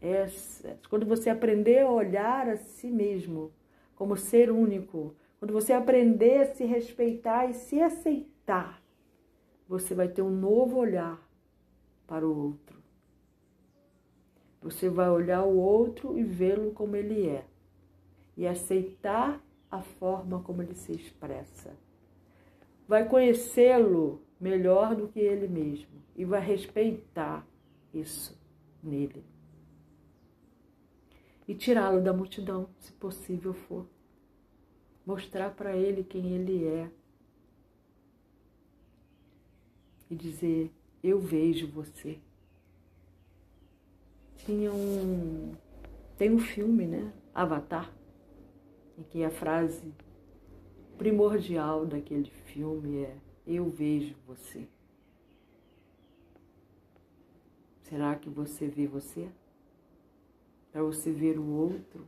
A: Essa, quando você aprender a olhar a si mesmo como ser único, quando você aprender a se respeitar e se aceitar, você vai ter um novo olhar para o outro. Você vai olhar o outro e vê-lo como ele é e aceitar a forma como ele se expressa. Vai conhecê-lo melhor do que ele mesmo e vai respeitar isso nele. E tirá-lo da multidão, se possível for. Mostrar para ele quem ele é e dizer: Eu vejo você. Tinha um. Tem um filme, né? Avatar, que a frase primordial daquele filme é Eu vejo você. Será que você vê você? Para você ver o outro?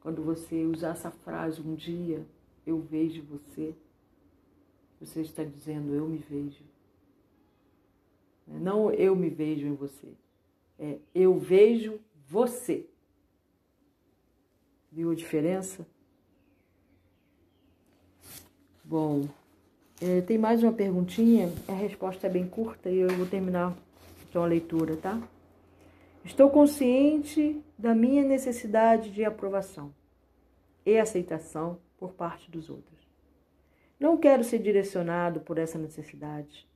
A: Quando você usar essa frase um dia, eu vejo você, você está dizendo eu me vejo. Não eu me vejo em você. É eu vejo você. Viu a diferença? Bom, é, tem mais uma perguntinha. A resposta é bem curta e eu vou terminar com a leitura, tá? Estou consciente da minha necessidade de aprovação e aceitação por parte dos outros. Não quero ser direcionado por essa necessidade.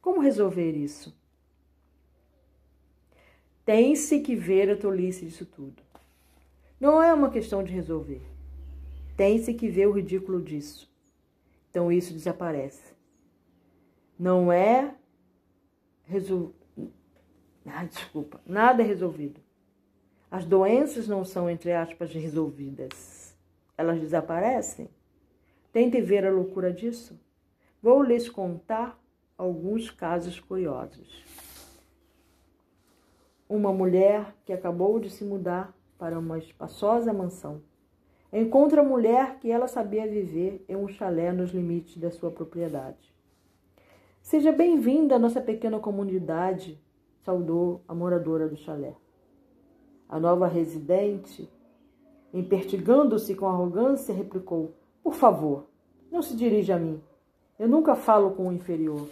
A: Como resolver isso? Tem-se que ver a tolice disso tudo. Não é uma questão de resolver. Tem-se que ver o ridículo disso. Então isso desaparece. Não é resol... ah, desculpa, nada é resolvido. As doenças não são, entre aspas, resolvidas. Elas desaparecem. Tente ver a loucura disso. Vou lhes contar alguns casos curiosos. Uma mulher que acabou de se mudar para uma espaçosa mansão encontra a mulher que ela sabia viver em um chalé nos limites da sua propriedade. Seja bem-vinda à nossa pequena comunidade, saudou a moradora do chalé. A nova residente, empertigando-se com arrogância, replicou: Por favor, não se dirija a mim. Eu nunca falo com o inferior.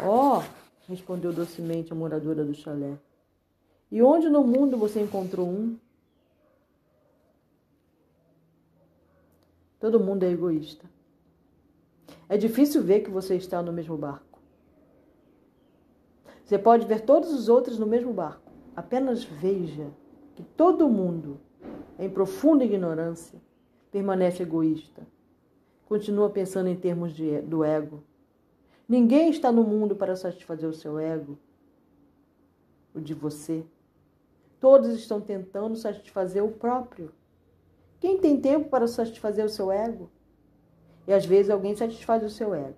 A: Oh, respondeu docemente a moradora do chalé. E onde no mundo você encontrou um? Todo mundo é egoísta. É difícil ver que você está no mesmo barco. Você pode ver todos os outros no mesmo barco. Apenas veja que todo mundo, em profunda ignorância, permanece egoísta. Continua pensando em termos de, do ego. Ninguém está no mundo para satisfazer o seu ego, o de você. Todos estão tentando satisfazer o próprio. Quem tem tempo para satisfazer o seu ego? E às vezes alguém satisfaz o seu ego.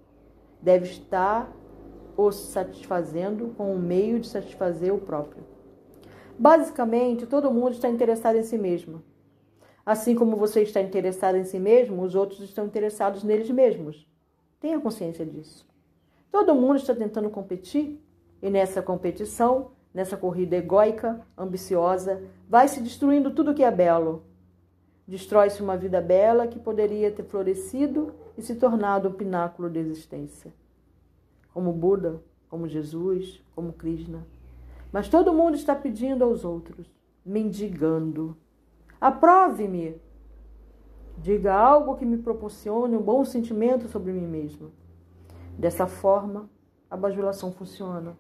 A: Deve estar o satisfazendo com o meio de satisfazer o próprio. Basicamente, todo mundo está interessado em si mesmo. Assim como você está interessado em si mesmo, os outros estão interessados neles mesmos. Tenha consciência disso. Todo mundo está tentando competir e nessa competição, nessa corrida egóica, ambiciosa, vai se destruindo tudo que é belo, Destrói-se uma vida bela que poderia ter florescido e se tornado um pináculo de existência. Como Buda, como Jesus, como Krishna. Mas todo mundo está pedindo aos outros, mendigando. Aprove-me. Diga algo que me proporcione um bom sentimento sobre mim mesmo. Dessa forma, a bajulação funciona.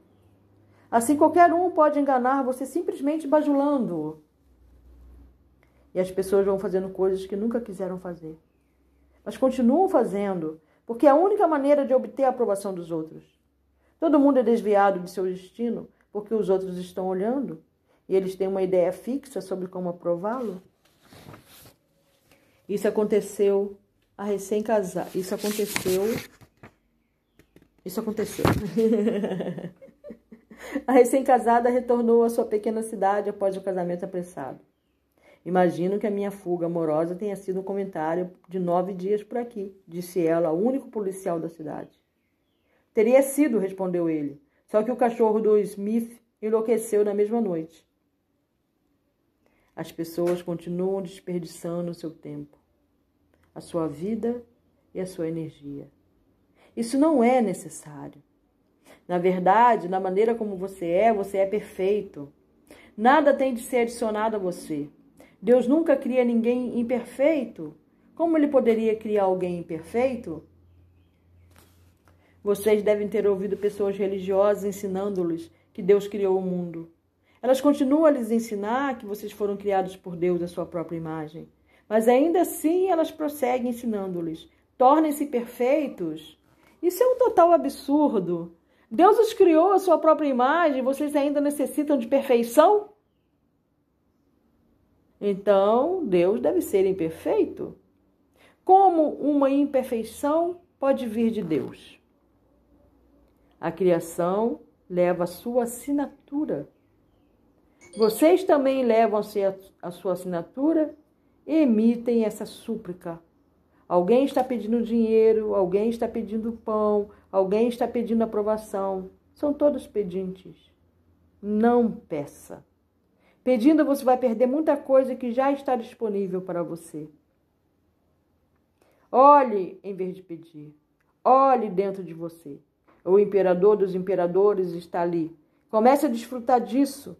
A: Assim, qualquer um pode enganar você simplesmente bajulando-o. E as pessoas vão fazendo coisas que nunca quiseram fazer. Mas continuam fazendo, porque é a única maneira de obter a aprovação dos outros. Todo mundo é desviado de seu destino porque os outros estão olhando e eles têm uma ideia fixa sobre como aprová-lo. Isso aconteceu a recém-casada. Isso aconteceu. Isso aconteceu. a recém-casada retornou à sua pequena cidade após o casamento apressado. Imagino que a minha fuga amorosa tenha sido um comentário de nove dias por aqui, disse ela ao único policial da cidade. Teria sido, respondeu ele, só que o cachorro do Smith enlouqueceu na mesma noite. As pessoas continuam desperdiçando o seu tempo, a sua vida e a sua energia. Isso não é necessário. Na verdade, na maneira como você é, você é perfeito. Nada tem de ser adicionado a você. Deus nunca cria ninguém imperfeito. Como ele poderia criar alguém imperfeito? Vocês devem ter ouvido pessoas religiosas ensinando-lhes que Deus criou o mundo. Elas continuam a lhes ensinar que vocês foram criados por Deus à sua própria imagem. Mas ainda assim elas prosseguem ensinando-lhes: tornem-se perfeitos. Isso é um total absurdo. Deus os criou à sua própria imagem, vocês ainda necessitam de perfeição? Então, Deus deve ser imperfeito. Como uma imperfeição pode vir de Deus? A criação leva a sua assinatura. Vocês também levam a sua assinatura e emitem essa súplica. Alguém está pedindo dinheiro, alguém está pedindo pão, alguém está pedindo aprovação. São todos pedintes. Não peça. Pedindo, você vai perder muita coisa que já está disponível para você. Olhe em vez de pedir. Olhe dentro de você. O imperador dos imperadores está ali. Comece a desfrutar disso.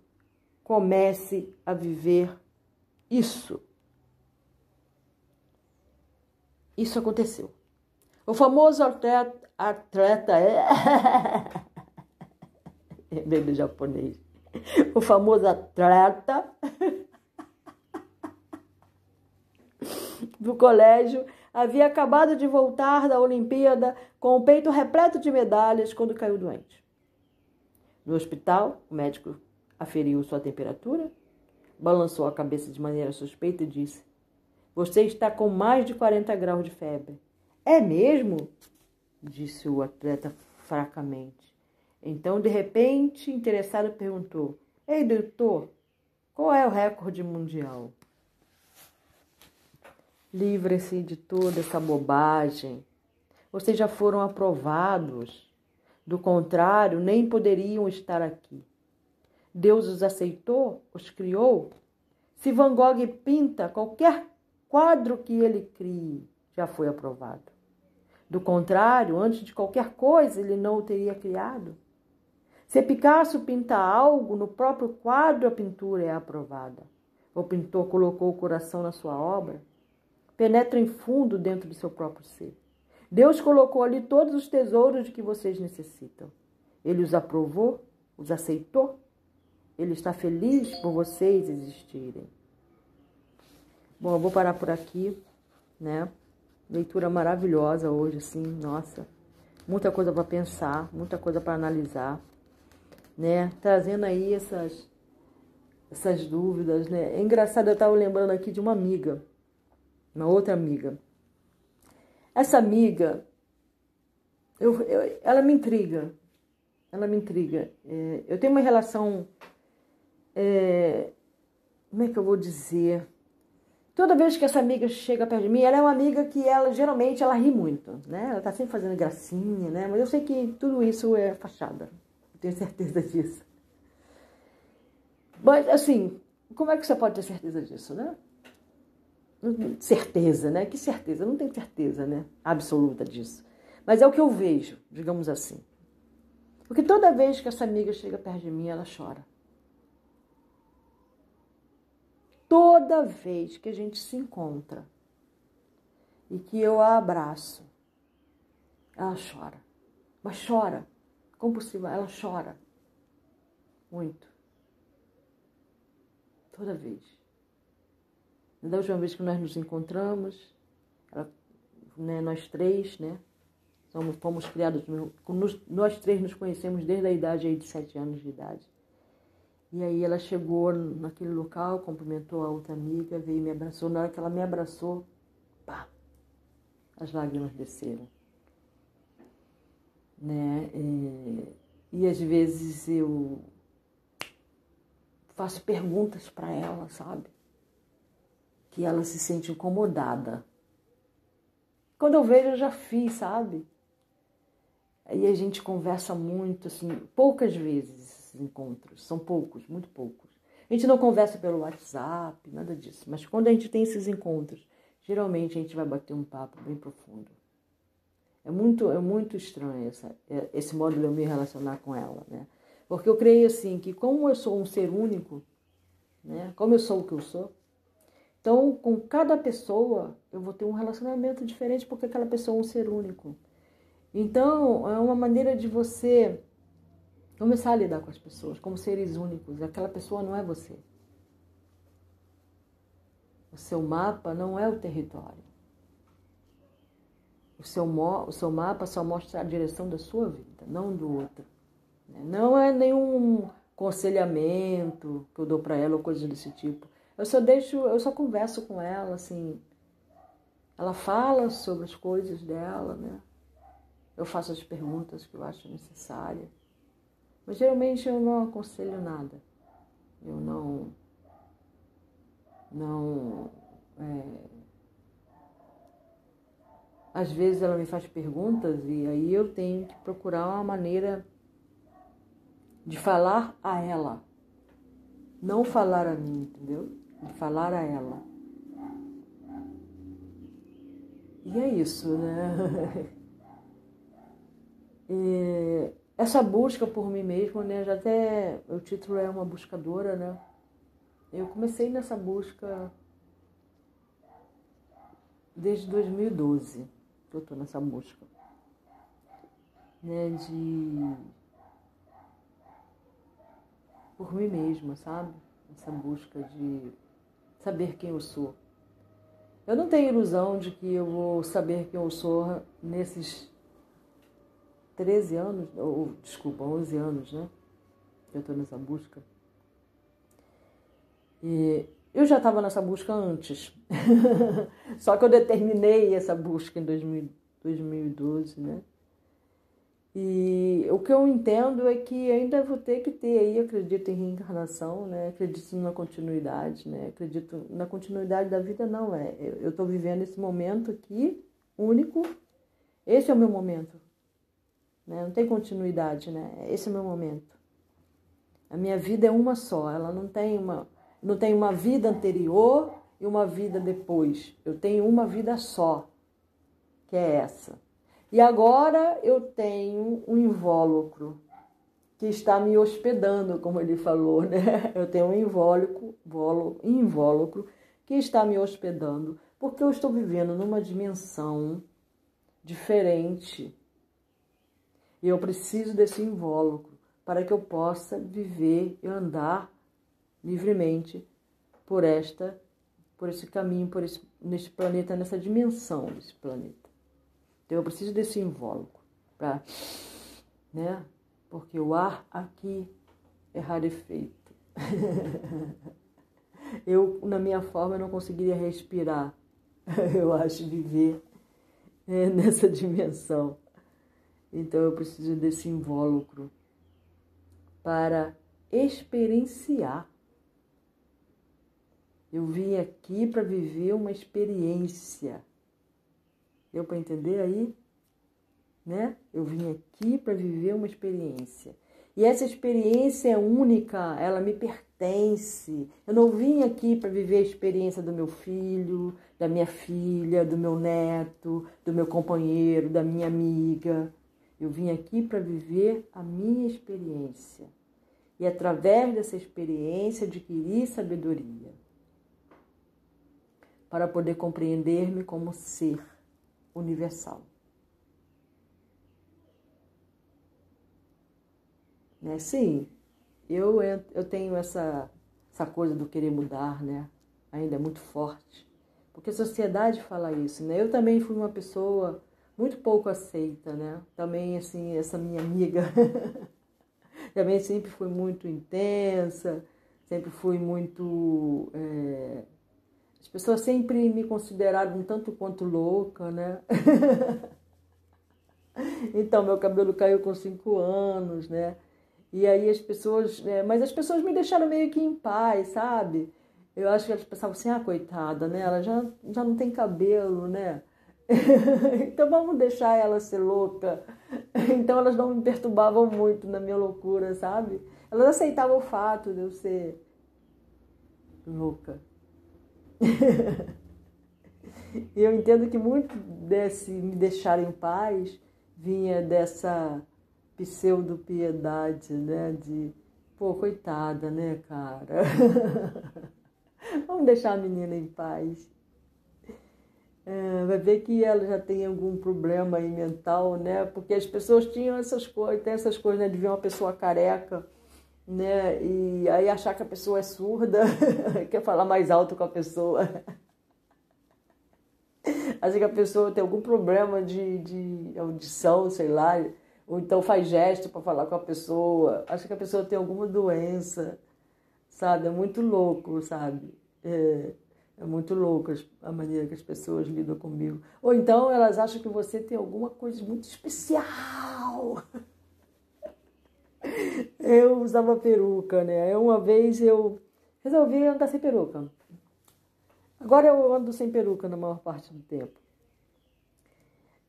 A: Comece a viver isso. Isso aconteceu. O famoso atleta, atleta é. é japonês. O famoso atleta do colégio havia acabado de voltar da Olimpíada com o peito repleto de medalhas quando caiu doente. No hospital, o médico aferiu sua temperatura, balançou a cabeça de maneira suspeita e disse: Você está com mais de 40 graus de febre. É mesmo? disse o atleta fracamente. Então, de repente, interessado perguntou: Ei, doutor, qual é o recorde mundial? Livre-se de toda essa bobagem. Vocês já foram aprovados. Do contrário, nem poderiam estar aqui. Deus os aceitou, os criou. Se Van Gogh pinta qualquer quadro que ele crie, já foi aprovado. Do contrário, antes de qualquer coisa, ele não o teria criado. Se Picasso pinta algo, no próprio quadro a pintura é aprovada. O pintor colocou o coração na sua obra penetra em fundo dentro do seu próprio ser. Deus colocou ali todos os tesouros de que vocês necessitam. Ele os aprovou, os aceitou. Ele está feliz por vocês existirem. Bom, eu vou parar por aqui, né? Leitura maravilhosa hoje, assim, nossa. Muita coisa para pensar, muita coisa para analisar, né? Trazendo aí essas essas dúvidas, né? É engraçado, eu estava lembrando aqui de uma amiga uma outra amiga. Essa amiga, eu, eu, ela me intriga, ela me intriga. É, eu tenho uma relação, é, como é que eu vou dizer? Toda vez que essa amiga chega perto de mim, ela é uma amiga que ela geralmente ela ri muito, né? Ela tá sempre fazendo gracinha, né? Mas eu sei que tudo isso é fachada. Tenho certeza disso. Mas assim, como é que você pode ter certeza disso, né? certeza, né? Que certeza? Não tenho certeza, né? Absoluta disso. Mas é o que eu vejo, digamos assim. Porque toda vez que essa amiga chega perto de mim, ela chora. Toda vez que a gente se encontra e que eu a abraço, ela chora. Mas chora, compulsiva, ela chora. Muito. Toda vez. Da última vez que nós nos encontramos, ela, né, nós três, né? Somos, fomos criados, nós três nos conhecemos desde a idade aí de sete anos de idade. E aí ela chegou naquele local, cumprimentou a outra amiga, veio e me abraçou. Na hora que ela me abraçou, pá, as lágrimas desceram. Né? E, e às vezes eu faço perguntas para ela, sabe? que ela se sente incomodada. Quando eu vejo, eu já fiz, sabe? Aí a gente conversa muito, assim, poucas vezes esses encontros, são poucos, muito poucos. A gente não conversa pelo WhatsApp, nada disso, mas quando a gente tem esses encontros, geralmente a gente vai bater um papo bem profundo. É muito, é muito estranho essa, é, esse modo de eu me relacionar com ela, né? Porque eu creio assim que como eu sou um ser único, né? Como eu sou o que eu sou, então, com cada pessoa, eu vou ter um relacionamento diferente porque aquela pessoa é um ser único. Então, é uma maneira de você começar a lidar com as pessoas como seres únicos. Aquela pessoa não é você. O seu mapa não é o território. O seu, o seu mapa só mostra a direção da sua vida, não do outro. Não é nenhum conselhamento que eu dou para ela ou coisa desse tipo. Eu só deixo, eu só converso com ela, assim. ela fala sobre as coisas dela, né? Eu faço as perguntas que eu acho necessárias. Mas geralmente eu não aconselho nada. Eu não. Não. É, às vezes ela me faz perguntas e aí eu tenho que procurar uma maneira de falar a ela. Não falar a mim, entendeu? De falar a ela. E é isso, né? E essa busca por mim mesmo, né? Já até o título é uma buscadora, né? Eu comecei nessa busca desde 2012 que eu tô nessa busca, né? De por mim mesma, sabe? Essa busca de saber quem eu sou. Eu não tenho ilusão de que eu vou saber quem eu sou nesses 13 anos, ou desculpa, 11 anos, né? Eu estou nessa busca. E eu já estava nessa busca antes. Só que eu determinei essa busca em 2000, 2012, né? E o que eu entendo é que ainda vou ter que ter aí, acredito em reencarnação, né? Acredito na continuidade, né? Acredito na continuidade da vida, não é. Eu estou vivendo esse momento aqui, único. Esse é o meu momento. Né? Não tem continuidade, né? Esse é o meu momento. A minha vida é uma só, ela não tem uma, não tem uma vida anterior e uma vida depois. Eu tenho uma vida só, que é essa. E agora eu tenho um invólucro que está me hospedando, como ele falou, né? Eu tenho um invólucro, invólucro que está me hospedando, porque eu estou vivendo numa dimensão diferente. E eu preciso desse invólucro para que eu possa viver e andar livremente por esta por esse caminho, por esse, nesse planeta, nessa dimensão desse planeta. Então eu preciso desse invólucro para, né? Porque o ar aqui é rarefeito. eu, na minha forma, não conseguiria respirar. Eu acho viver é, nessa dimensão. Então eu preciso desse invólucro para experienciar. Eu vim aqui para viver uma experiência Deu para entender aí? Né? Eu vim aqui para viver uma experiência. E essa experiência é única, ela me pertence. Eu não vim aqui para viver a experiência do meu filho, da minha filha, do meu neto, do meu companheiro, da minha amiga. Eu vim aqui para viver a minha experiência. E através dessa experiência adquirir sabedoria para poder compreender-me como ser universal. Né? Sim, eu, eu tenho essa, essa coisa do querer mudar, né? Ainda é muito forte. Porque a sociedade fala isso, né? Eu também fui uma pessoa muito pouco aceita, né? Também, assim, essa minha amiga também sempre foi muito intensa, sempre fui muito é, as pessoas sempre me consideraram um tanto quanto louca, né? então, meu cabelo caiu com cinco anos, né? E aí as pessoas. Né? Mas as pessoas me deixaram meio que em paz, sabe? Eu acho que elas pensavam assim, ah, coitada, né? Ela já, já não tem cabelo, né? então vamos deixar ela ser louca. Então elas não me perturbavam muito na minha loucura, sabe? Elas aceitavam o fato de eu ser louca. eu entendo que muito desse me deixar em paz vinha dessa pseudo-piedade, né? De, pô, coitada, né, cara? Vamos deixar a menina em paz. É, vai ver que ela já tem algum problema aí mental, né? Porque as pessoas tinham essas coisas, tem essas coisas, né? De ver uma pessoa careca né? E aí achar que a pessoa é surda, quer falar mais alto com a pessoa. Acha que a pessoa tem algum problema de, de audição, sei lá, ou então faz gesto para falar com a pessoa. Acha que a pessoa tem alguma doença, sabe? É muito louco, sabe? É, É muito louco a maneira que as pessoas lidam comigo. Ou então elas acham que você tem alguma coisa muito especial. Eu usava peruca, né? Uma vez eu resolvi andar sem peruca. Agora eu ando sem peruca na maior parte do tempo.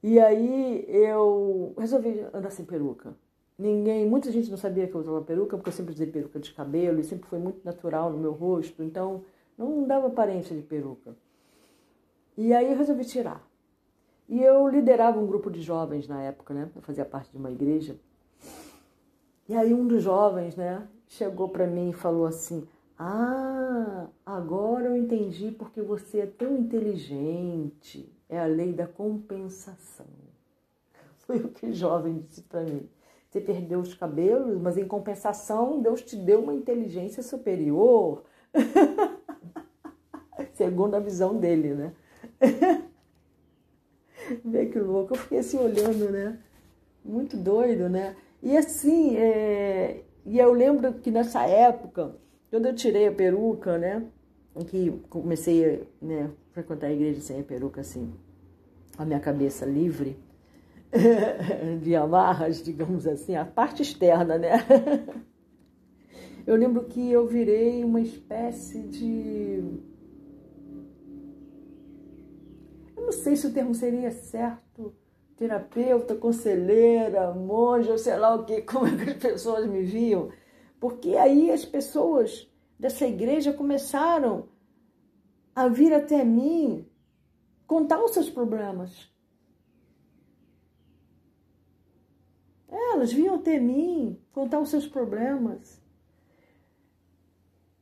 A: E aí eu resolvi andar sem peruca. Ninguém, muita gente não sabia que eu usava peruca, porque eu sempre usei peruca de cabelo e sempre foi muito natural no meu rosto, então não dava aparência de peruca. E aí eu resolvi tirar. E eu liderava um grupo de jovens na época, né? Eu fazia parte de uma igreja. E aí um dos jovens, né, chegou para mim e falou assim: "Ah, agora eu entendi porque você é tão inteligente. É a lei da compensação." Foi o que o jovem disse para mim. Você perdeu os cabelos, mas em compensação, Deus te deu uma inteligência superior. Segundo a visão dele, né? Vê que louco. Eu fiquei assim olhando, né? Muito doido, né? E assim, é... e eu lembro que nessa época, quando eu tirei a peruca, né? Que comecei né, a frequentar a igreja sem a peruca, assim, a minha cabeça livre de amarras, digamos assim, a parte externa, né? Eu lembro que eu virei uma espécie de. Eu não sei se o termo seria certo, terapeuta, conselheira, monja, sei lá o que, como é que as pessoas me viam. Porque aí as pessoas dessa igreja começaram a vir até mim contar os seus problemas. Elas vinham até mim contar os seus problemas.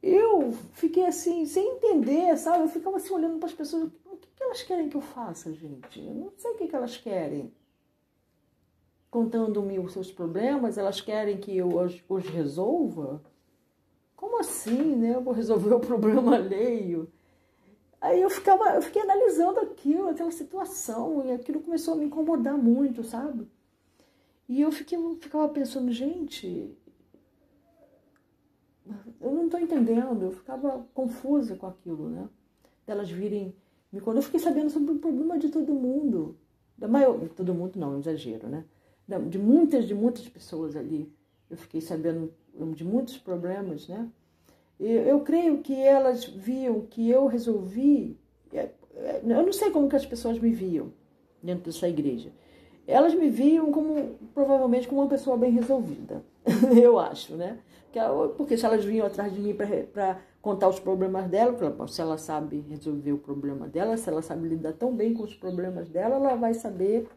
A: Eu fiquei assim, sem entender, sabe? Eu ficava assim olhando para as pessoas. Que, elas querem que eu faça, gente? Eu não sei o que, que elas querem. Contando-me os seus problemas, elas querem que eu os, resolva? Como assim, né? Eu vou resolver o problema alheio. Aí eu ficava, eu fiquei analisando aquilo, aquela situação, e aquilo começou a me incomodar muito, sabe? E eu fiquei, ficava pensando, gente, eu não estou entendendo, eu ficava confusa com aquilo, né? Elas virem me quando eu fiquei sabendo sobre o problema de todo mundo, da maior, todo mundo não, é um exagero, né? De muitas, de muitas pessoas ali, eu fiquei sabendo de muitos problemas, né? E eu creio que elas viam que eu resolvi, é, é, eu não sei como que as pessoas me viam dentro dessa igreja elas me viam como, provavelmente, como uma pessoa bem resolvida, eu acho, né? Porque se elas vinham atrás de mim para contar os problemas dela, se ela sabe resolver o problema dela, se ela sabe lidar tão bem com os problemas dela, ela vai saber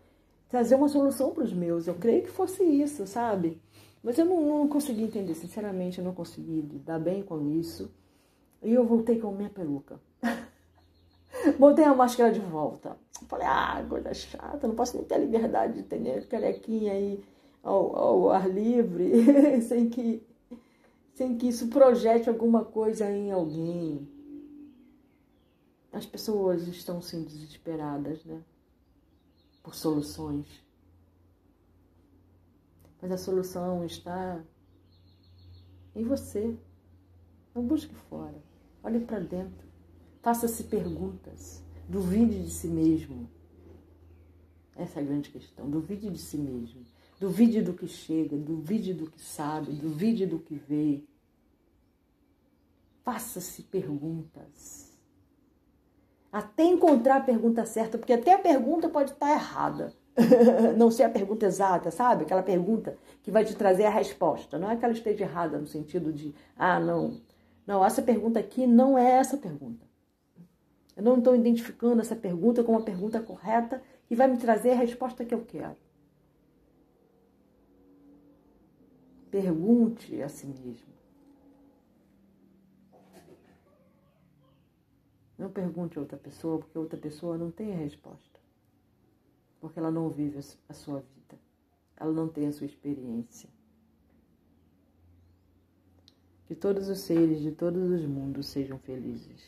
A: trazer uma solução para os meus. Eu creio que fosse isso, sabe? Mas eu não, não consegui entender, sinceramente, eu não consegui lidar bem com isso. E eu voltei com a minha peruca. Botei a máscara de volta. Falei, ah, coisa chata, não posso nem ter a liberdade de ter carequinha aí ao, ao ar livre, sem que, sem que isso projete alguma coisa em alguém. As pessoas estão sendo desesperadas, né? Por soluções. Mas a solução está em você. Não busque fora. Olhe para dentro. Faça-se perguntas. Duvide de si mesmo. Essa é a grande questão. Duvide de si mesmo. Duvide do que chega, duvide do que sabe, duvide do que vê. Faça-se perguntas. Até encontrar a pergunta certa, porque até a pergunta pode estar errada. Não ser a pergunta exata, sabe? Aquela pergunta que vai te trazer a resposta. Não é que ela esteja errada no sentido de, ah, não. Não, essa pergunta aqui não é essa pergunta. Eu não estou identificando essa pergunta como a pergunta correta que vai me trazer a resposta que eu quero. Pergunte a si mesmo. Não pergunte a outra pessoa, porque outra pessoa não tem a resposta. Porque ela não vive a sua vida. Ela não tem a sua experiência. Que todos os seres de todos os mundos sejam felizes.